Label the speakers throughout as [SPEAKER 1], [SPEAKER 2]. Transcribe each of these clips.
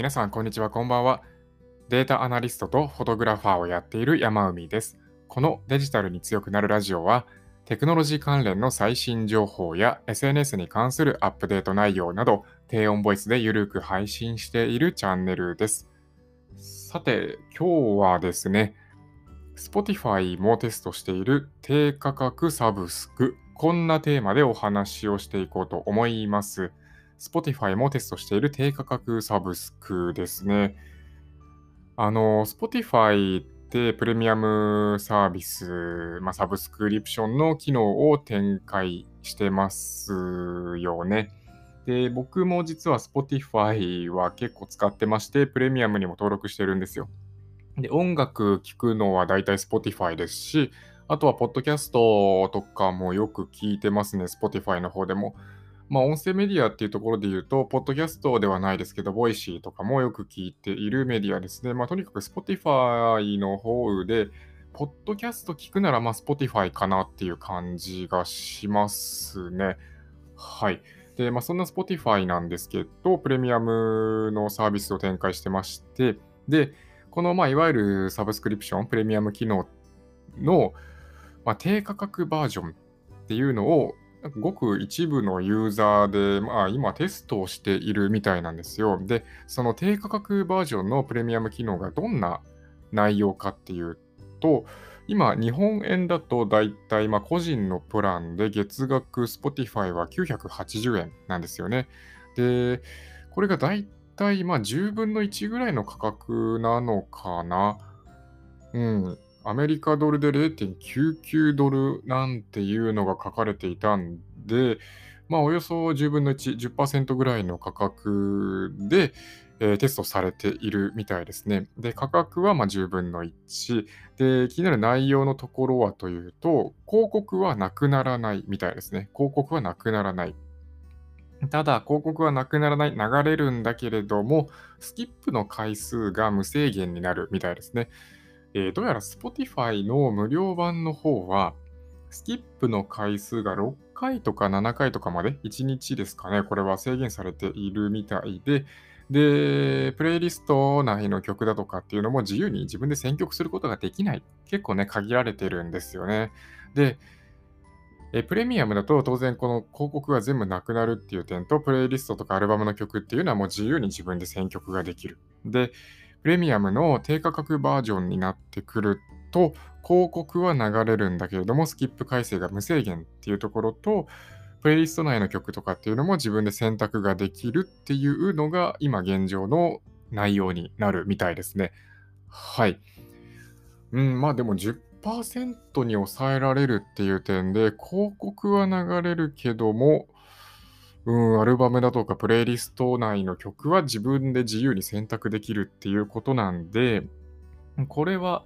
[SPEAKER 1] 皆さん、こんにちは、こんばんは。データアナリストとフォトグラファーをやっている山海です。このデジタルに強くなるラジオは、テクノロジー関連の最新情報や SNS に関するアップデート内容など、低音ボイスでゆるく配信しているチャンネルです。さて、今日はですね、Spotify もテストしている低価格サブスク、こんなテーマでお話をしていこうと思います。Spotify もテストしている低価格サブスクですね。あの、Spotify ってプレミアムサービス、まあ、サブスクリプションの機能を展開してますよね。で、僕も実は Spotify は結構使ってまして、プレミアムにも登録してるんですよ。で、音楽聴くのは大体 Spotify ですし、あとは、ポッドキャストとかもよく聞いてますね、Spotify の方でも。まあ、音声メディアっていうところで言うと、ポッドキャストではないですけど、ボイシーとかもよく聞いているメディアですね。まあ、とにかく Spotify の方で、ポッドキャスト聞くなら、まあ、Spotify かなっていう感じがしますね。はい。で、まあ、そんな Spotify なんですけど、プレミアムのサービスを展開してまして、で、この、まあ、いわゆるサブスクリプション、プレミアム機能の、まあ、低価格バージョンっていうのをごく一部のユーザーで、まあ、今テストをしているみたいなんですよ。で、その低価格バージョンのプレミアム機能がどんな内容かっていうと、今、日本円だとだいたい個人のプランで月額 Spotify は980円なんですよね。で、これがだいたいま10分の1ぐらいの価格なのかな。うん。アメリカドルで0.99ドルなんていうのが書かれていたんで、まあ、およそ10分の1、10%ぐらいの価格で、えー、テストされているみたいですね。で、価格はま10分の1。で、気になる内容のところはというと、広告はなくならないみたいですね。広告はなくならない。ただ、広告はなくならない、流れるんだけれども、スキップの回数が無制限になるみたいですね。えー、どうやら Spotify の無料版の方は、スキップの回数が6回とか7回とかまで、1日ですかね、これは制限されているみたいで、で、プレイリスト内の曲だとかっていうのも自由に自分で選曲することができない。結構ね、限られてるんですよね。で、えプレミアムだと当然この広告が全部なくなるっていう点と、プレイリストとかアルバムの曲っていうのはもう自由に自分で選曲ができる。で、プレミアムの低価格バージョンになってくると、広告は流れるんだけれども、スキップ回数が無制限っていうところと、プレイリスト内の曲とかっていうのも自分で選択ができるっていうのが今現状の内容になるみたいですね。はい。うん、まあでも10%に抑えられるっていう点で、広告は流れるけども、うん、アルバムだとかプレイリスト内の曲は自分で自由に選択できるっていうことなんで、これは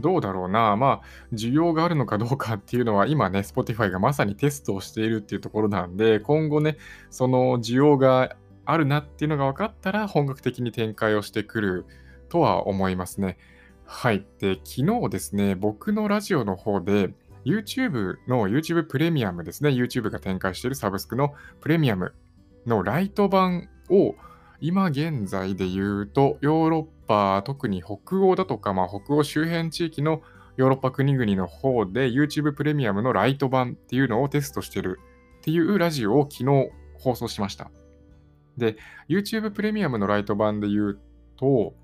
[SPEAKER 1] どうだろうな。まあ、需要があるのかどうかっていうのは今ね、Spotify がまさにテストをしているっていうところなんで、今後ね、その需要があるなっていうのが分かったら本格的に展開をしてくるとは思いますね。はい。で、昨日ですね、僕のラジオの方で、YouTube の YouTube プレミアムですね。YouTube が展開しているサブスクのプレミアムのライト版を今現在で言うとヨーロッパ、特に北欧だとか、まあ、北欧周辺地域のヨーロッパ国々の方で YouTube プレミアムのライト版っていうのをテストしてるっていうラジオを昨日放送しました。で、YouTube プレミアムのライト版で言うと、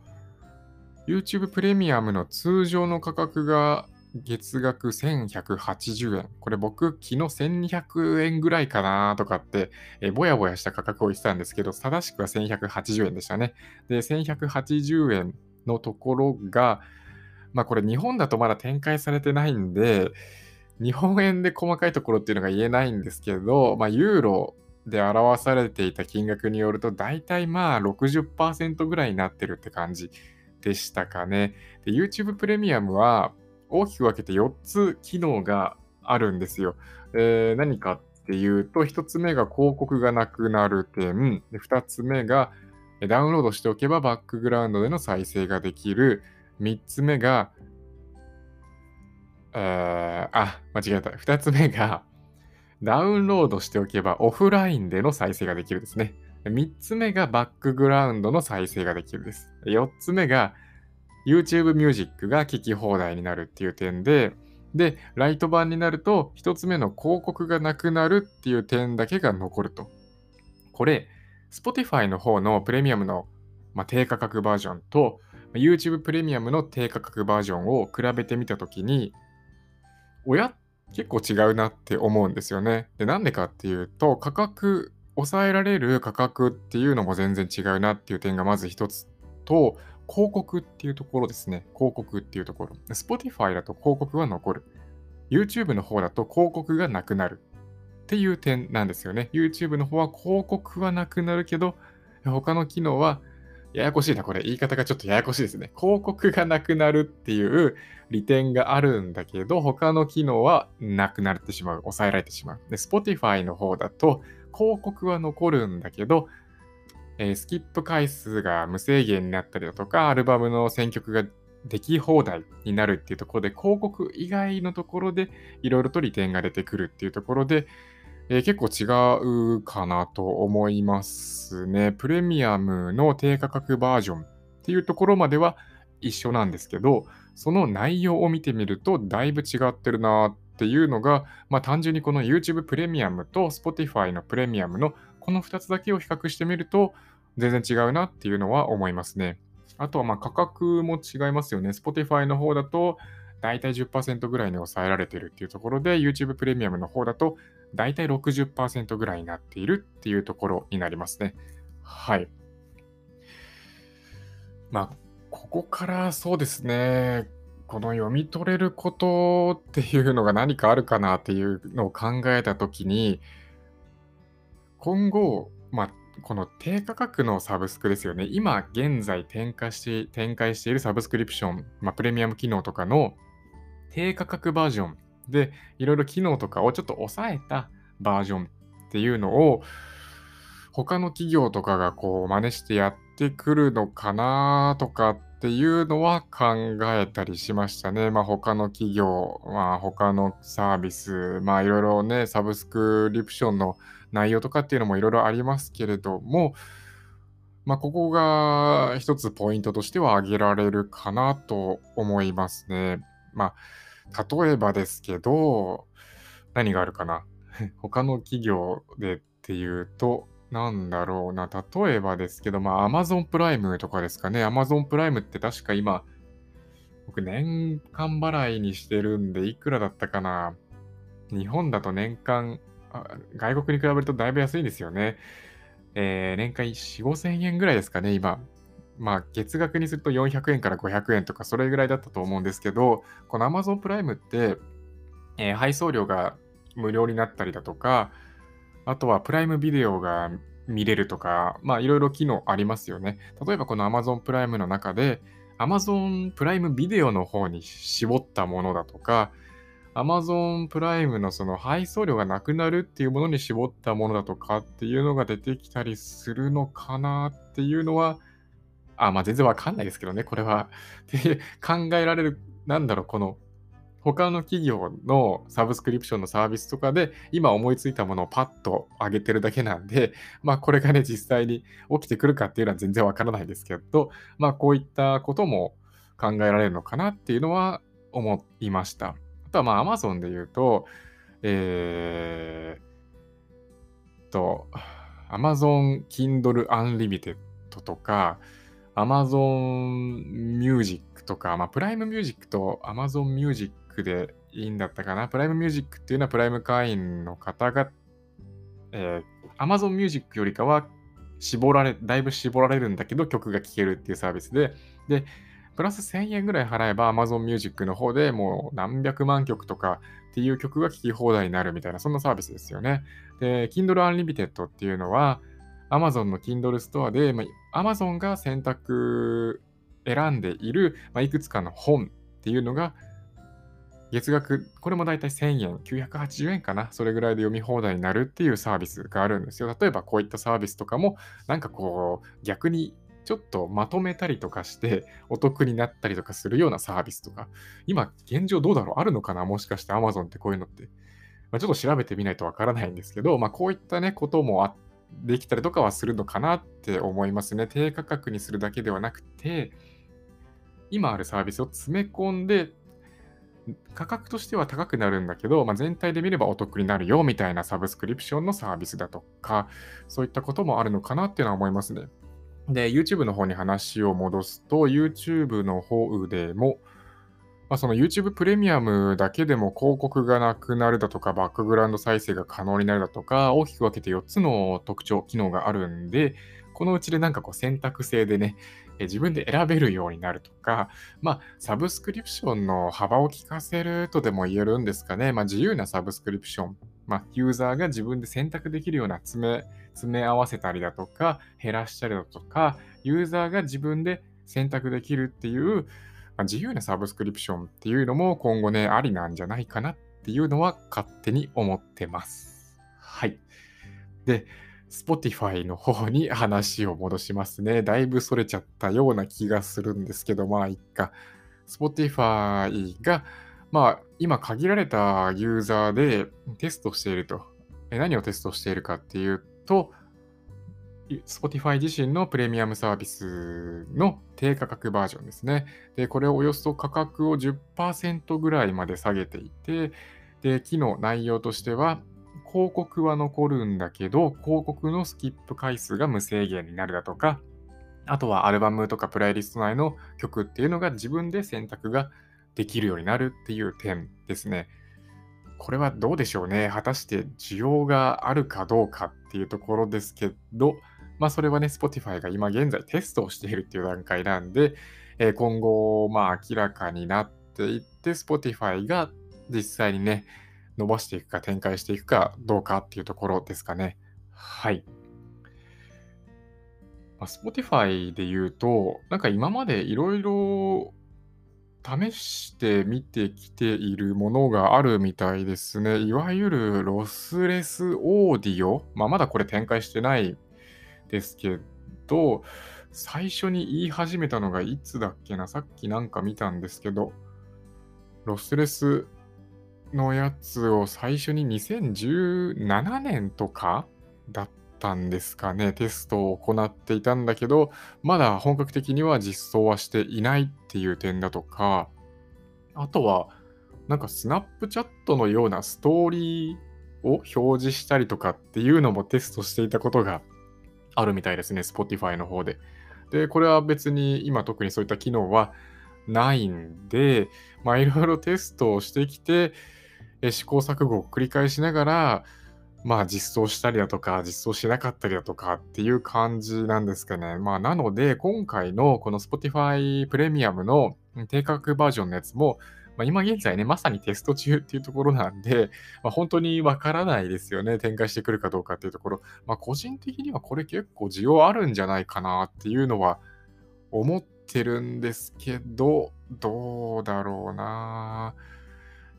[SPEAKER 1] YouTube プレミアムの通常の価格が月額1180円。これ僕、昨日1200円ぐらいかなとかって、えぼやぼやした価格を言ってたんですけど、正しくは1180円でしたね。で、1180円のところが、まあこれ日本だとまだ展開されてないんで、日本円で細かいところっていうのが言えないんですけど、まあユーロで表されていた金額によると、大体まあ60%ぐらいになってるって感じでしたかね。で、YouTube プレミアムは、大きく分けて4つ機能があるんですよ。えー、何かっていうと、1つ目が広告がなくなる点、2つ目がダウンロードしておけばバックグラウンドでの再生ができる、3つ目が、えー、あ、間違えた。2つ目が、ダウンロードしておけばオフラインでの再生ができるですね。3つ目がバックグラウンドの再生ができるです。4つ目が YouTube Music が聴き放題になるっていう点で、で、ライト版になると1つ目の広告がなくなるっていう点だけが残ると。これ、Spotify の方のプレミアムの、まあ、低価格バージョンと YouTube プレミアムの低価格バージョンを比べてみたときに、おや？結構違うなって思うんですよね。で、なんでかっていうと、価格、抑えられる価格っていうのも全然違うなっていう点がまず一つと、広告っていうところですね。広告っていうところ。Spotify だと広告は残る。YouTube の方だと広告がなくなる。っていう点なんですよね。YouTube の方は広告はなくなるけど、他の機能はややこしいな、これ。言い方がちょっとややこしいですね。広告がなくなるっていう利点があるんだけど、他の機能はなくなってしまう。抑えられてしまう。で、Spotify の方だと、広告は残るんだけど、えー、スキップ回数が無制限になったりだとか、アルバムの選曲ができ放題になるっていうところで、広告以外のところでいろいろと利点が出てくるっていうところで、えー、結構違うかなと思いますね。プレミアムの低価格バージョンっていうところまでは一緒なんですけど、その内容を見てみるとだいぶ違ってるなっていうのが、まあ単純にこの YouTube プレミアムと Spotify のプレミアムのこの2つだけを比較してみると全然違うなっていうのは思いますね。あとはま価格も違いますよね。Spotify の方だと大体10%ぐらいに抑えられてるっていうところで YouTube プレミアムの方だと大体60%ぐらいになっているっていうところになりますね。はい。まあ、ここからそうですね、この読み取れることっていうのが何かあるかなっていうのを考えたときに、今後、まあ、この低価格のサブスクですよね。今現在展開して展開しているサブスクリプション、まあ、プレミアム機能とかの低価格バージョンで、いろいろ機能とかをちょっと抑えたバージョンっていうのを、他の企業とかがこう真似してやってくるのかなとかっていうのは考えたりしましたね。まあ他の企業、まあ他のサービス、まあいろいろね、サブスクリプションの内容とかっていうのもいろいろありますけれども、まあここが一つポイントとしては挙げられるかなと思いますね。まあ例えばですけど、何があるかな？他の企業でっていうと、なんだろうな。例えばですけど、まあ、Amazon プライムとかですかね。Amazon プライムって確か今、僕年間払いにしてるんで、いくらだったかな？日本だと年間、外国に比べるとだいぶ安いんですよね。えー、年間4、5千円ぐらいですかね、今。まあ、月額にすると400円から500円とか、それぐらいだったと思うんですけど、この Amazon プライムって、えー、配送料が無料になったりだとか、あとはプライムビデオが見れるとか、まあいろいろ機能ありますよね。例えばこの Amazon プライムの中で、Amazon プライムビデオの方に絞ったものだとか、Amazon プライムのその配送料がなくなるっていうものに絞ったものだとかっていうのが出てきたりするのかなっていうのは、あ、まあ全然わかんないですけどね、これは。で、考えられる、なんだろう、この、他の企業のサブスクリプションのサービスとかで、今思いついたものをパッと上げてるだけなんで、まあこれがね、実際に起きてくるかっていうのは全然わからないですけど、まあこういったことも考えられるのかなっていうのは思いました。あとはまあ Amazon で言うと、えー、と、Amazon Kindle Unlimited とか、Amazon Music とか、まあ、プライムミュージックと Amazon Music でいいんだったかな。プライムミュージックっていうのはプライム会員の方が、えー、Amazon Music よりかは絞られ、だいぶ絞られるんだけど曲が聴けるっていうサービスで、で、プラス1000円ぐらい払えば Amazon Music の方でもう何百万曲とかっていう曲が聴き放題になるみたいな、そんなサービスですよね。で、Kindle Unlimited っていうのは、Amazon の Kindle ストアで、まあ、Amazon が選択、選んでいる、まあ、いくつかの本っていうのが、月額、これもだいたい1000円、980円かな、それぐらいで読み放題になるっていうサービスがあるんですよ。例えばこういったサービスとかも、なんかこう、逆にちょっとまとめたりとかして お得になったりとかするようなサービスとか、今現状どうだろう？あるのかな？もしかして Amazon ってこういうのって。まあ、ちょっと調べてみないとわからないんですけど、まあ、こういったね、こともできたりとかはするのかなって思いますね。低価格にするだけではなくて、今あるサービスを詰め込んで、価格としては高くなるんだけど、まあ、全体で見ればお得になるよみたいなサブスクリプションのサービスだとか、そういったこともあるのかなっていうのは思いますね。で、YouTube の方に話を戻すと、YouTube の方でも、まあ、その YouTube プレミアムだけでも広告がなくなるだとか、バックグラウンド再生が可能になるだとか、大きく分けて4つの特徴、機能があるんで、このうちでなんかこう選択制でね、自分で選べるようになるとか、まあ、サブスクリプションの幅を利かせるとでも言えるんですかね。まあ、自由なサブスクリプション。まあ、ユーザーが自分で選択できるような詰め、詰め合わせたりだとか、減らしたりだとか、ユーザーが自分で選択できるっていう、まあ、自由なサブスクリプションっていうのも今後ね、ありなんじゃないかなっていうのは勝手に思ってます。はい。で、Spotify の方に話を戻しますね。だいぶそれちゃったような気がするんですけど、まあ、いっか。Spotify が、まあ、今限られたユーザーでテストしていると。何をテストしているかっていうと、Spotify 自身のプレミアムサービスの低価格バージョンですね。で、これをおよそ価格を10%ぐらいまで下げていて、で、機能内容としては、広告は残るんだけど、広告のスキップ回数が無制限になるだとか、あとはアルバムとかプレイリスト内の曲っていうのが自分で選択ができるようになるっていう点ですね。これはどうでしょうね。果たして需要があるかどうかっていうところですけど、まあそれはね、Spotify が今現在テストをしているっていう段階なんで、えー、今後、まあ明らかになっていって、Spotify が実際にね、伸ばしていくか展開していくかどうかっていうところですかね。はい。まあ、Spotify で言うと、なんか今までいろいろ試してみてきているものがあるみたいですね。いわゆるロスレスオーディオ。まあ、まだこれ展開してないですけど、最初に言い始めたのがいつだっけな？さっきなんか見たんですけど、ロスレスのやつを最初に2017年とかだったんですかね、テストを行っていたんだけど、まだ本格的には実装はしていないっていう点だとか、あとは、なんかスナップチャットのようなストーリーを表示したりとかっていうのもテストしていたことがあるみたいですね、Spotify の方で。で、これは別に今特にそういった機能はないんで、まあいろいろテストをしてきて、試行錯誤を繰り返しながら、まあ実装したりだとか、実装しなかったりだとかっていう感じなんですかね。まあなので、今回のこの Spotify プレミアムの低価格バージョンのやつも、まあ、今現在ね、まさにテスト中っていうところなんで、まあ、本当にわからないですよね。展開してくるかどうかっていうところ。まあ個人的にはこれ結構需要あるんじゃないかなっていうのは思ってるんですけど、どうだろうな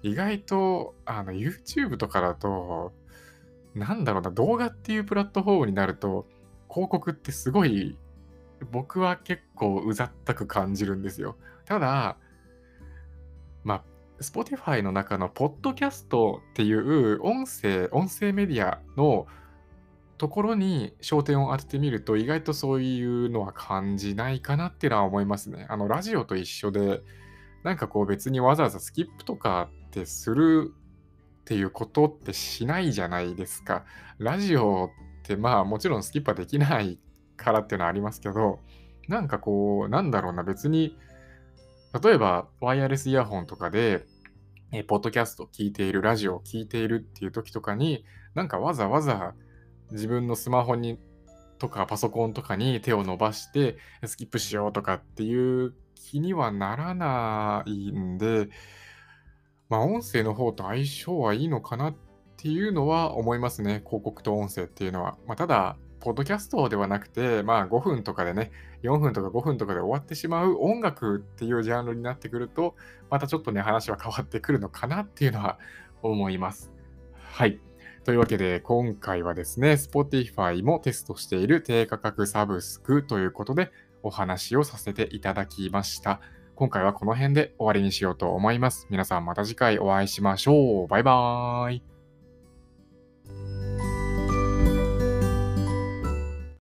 [SPEAKER 1] 意外とあの YouTube とかだと、なんだろうな、動画っていうプラットフォームになると、広告ってすごい、僕は結構うざったく感じるんですよ。ただ、まあ、Spotify の中のポッドキャストっていう音声、音声メディアのところに焦点を当ててみると、意外とそういうのは感じないかなっていうのは思いますね。あの、ラジオと一緒で、なんかこう別にわざわざスキップとかってするっていうことってしないじゃないですか。ラジオってまあもちろんスキップはできないからっていうのはありますけど、なんかこう、なんだろうな、別に、例えばワイヤレスイヤホンとかで、えポッドキャスト聞いている、ラジオを聞いているっていう時とかに、なんかわざわざ自分のスマホにとかパソコンとかに手を伸ばしてスキップしようとかっていう気にはならないんで、まあ、音声の方と相性はいいのかなっていうのは思いますね。広告と音声っていうのは。まあ、ただ、ポッドキャストではなくて、まあ5分とかでね、4分とか5分とかで終わってしまう音楽っていうジャンルになってくると、またちょっとね、話は変わってくるのかなっていうのは思います。はい。というわけで、今回はですね、Spotify もテストしている低価格サブスクということでお話をさせていただきました。今回はこの辺で終わりにしようと思います。皆さんまた次回お会いしましょう。バイバーイ。